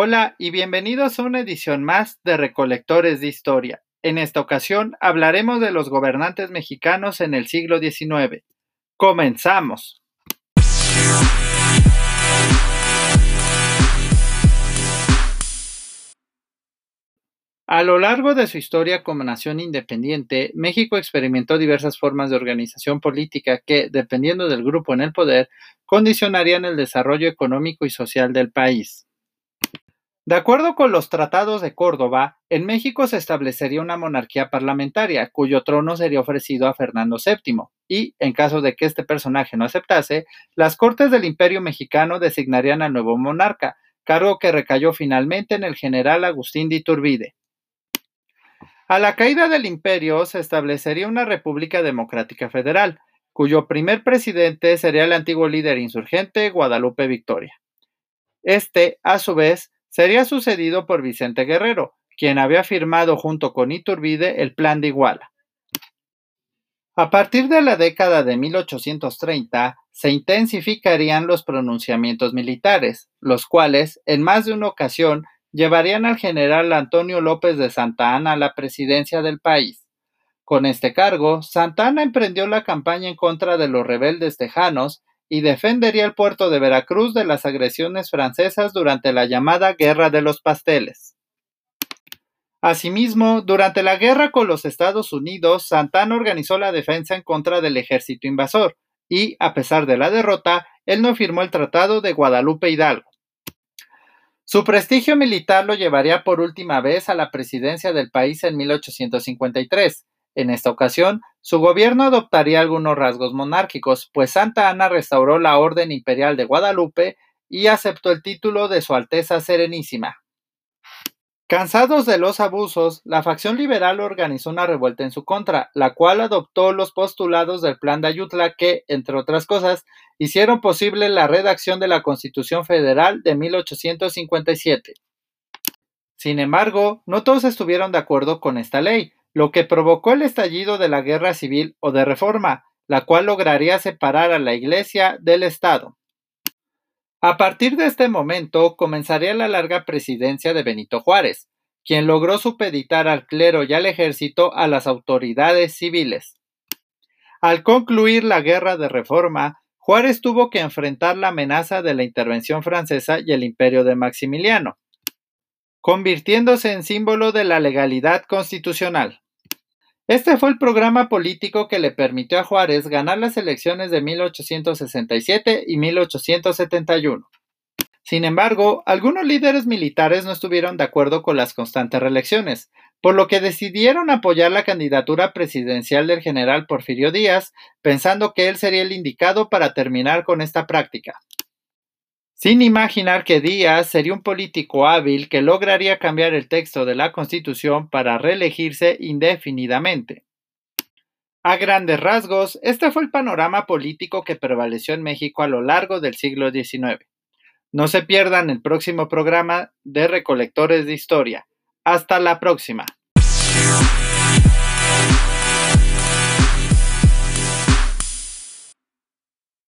Hola y bienvenidos a una edición más de Recolectores de Historia. En esta ocasión hablaremos de los gobernantes mexicanos en el siglo XIX. Comenzamos. A lo largo de su historia como nación independiente, México experimentó diversas formas de organización política que, dependiendo del grupo en el poder, condicionarían el desarrollo económico y social del país. De acuerdo con los tratados de Córdoba, en México se establecería una monarquía parlamentaria, cuyo trono sería ofrecido a Fernando VII, y, en caso de que este personaje no aceptase, las Cortes del Imperio mexicano designarían al nuevo monarca, cargo que recayó finalmente en el general Agustín de Iturbide. A la caída del imperio se establecería una República Democrática Federal, cuyo primer presidente sería el antiguo líder insurgente Guadalupe Victoria. Este, a su vez, Sería sucedido por Vicente Guerrero, quien había firmado junto con Iturbide el Plan de Iguala. A partir de la década de 1830 se intensificarían los pronunciamientos militares, los cuales, en más de una ocasión, llevarían al general Antonio López de Santa Anna a la presidencia del país. Con este cargo, Santa Anna emprendió la campaña en contra de los rebeldes tejanos y defendería el puerto de Veracruz de las agresiones francesas durante la llamada Guerra de los Pasteles. Asimismo, durante la guerra con los Estados Unidos, Santana organizó la defensa en contra del ejército invasor, y, a pesar de la derrota, él no firmó el Tratado de Guadalupe Hidalgo. Su prestigio militar lo llevaría por última vez a la presidencia del país en 1853, en esta ocasión, su gobierno adoptaría algunos rasgos monárquicos, pues Santa Ana restauró la Orden Imperial de Guadalupe y aceptó el título de Su Alteza Serenísima. Cansados de los abusos, la facción liberal organizó una revuelta en su contra, la cual adoptó los postulados del Plan de Ayutla que, entre otras cosas, hicieron posible la redacción de la Constitución Federal de 1857. Sin embargo, no todos estuvieron de acuerdo con esta ley, lo que provocó el estallido de la guerra civil o de reforma, la cual lograría separar a la Iglesia del Estado. A partir de este momento comenzaría la larga presidencia de Benito Juárez, quien logró supeditar al clero y al ejército a las autoridades civiles. Al concluir la guerra de reforma, Juárez tuvo que enfrentar la amenaza de la intervención francesa y el imperio de Maximiliano, convirtiéndose en símbolo de la legalidad constitucional. Este fue el programa político que le permitió a Juárez ganar las elecciones de 1867 y 1871. Sin embargo, algunos líderes militares no estuvieron de acuerdo con las constantes reelecciones, por lo que decidieron apoyar la candidatura presidencial del general Porfirio Díaz, pensando que él sería el indicado para terminar con esta práctica sin imaginar que Díaz sería un político hábil que lograría cambiar el texto de la Constitución para reelegirse indefinidamente. A grandes rasgos, este fue el panorama político que prevaleció en México a lo largo del siglo XIX. No se pierdan el próximo programa de Recolectores de Historia. Hasta la próxima.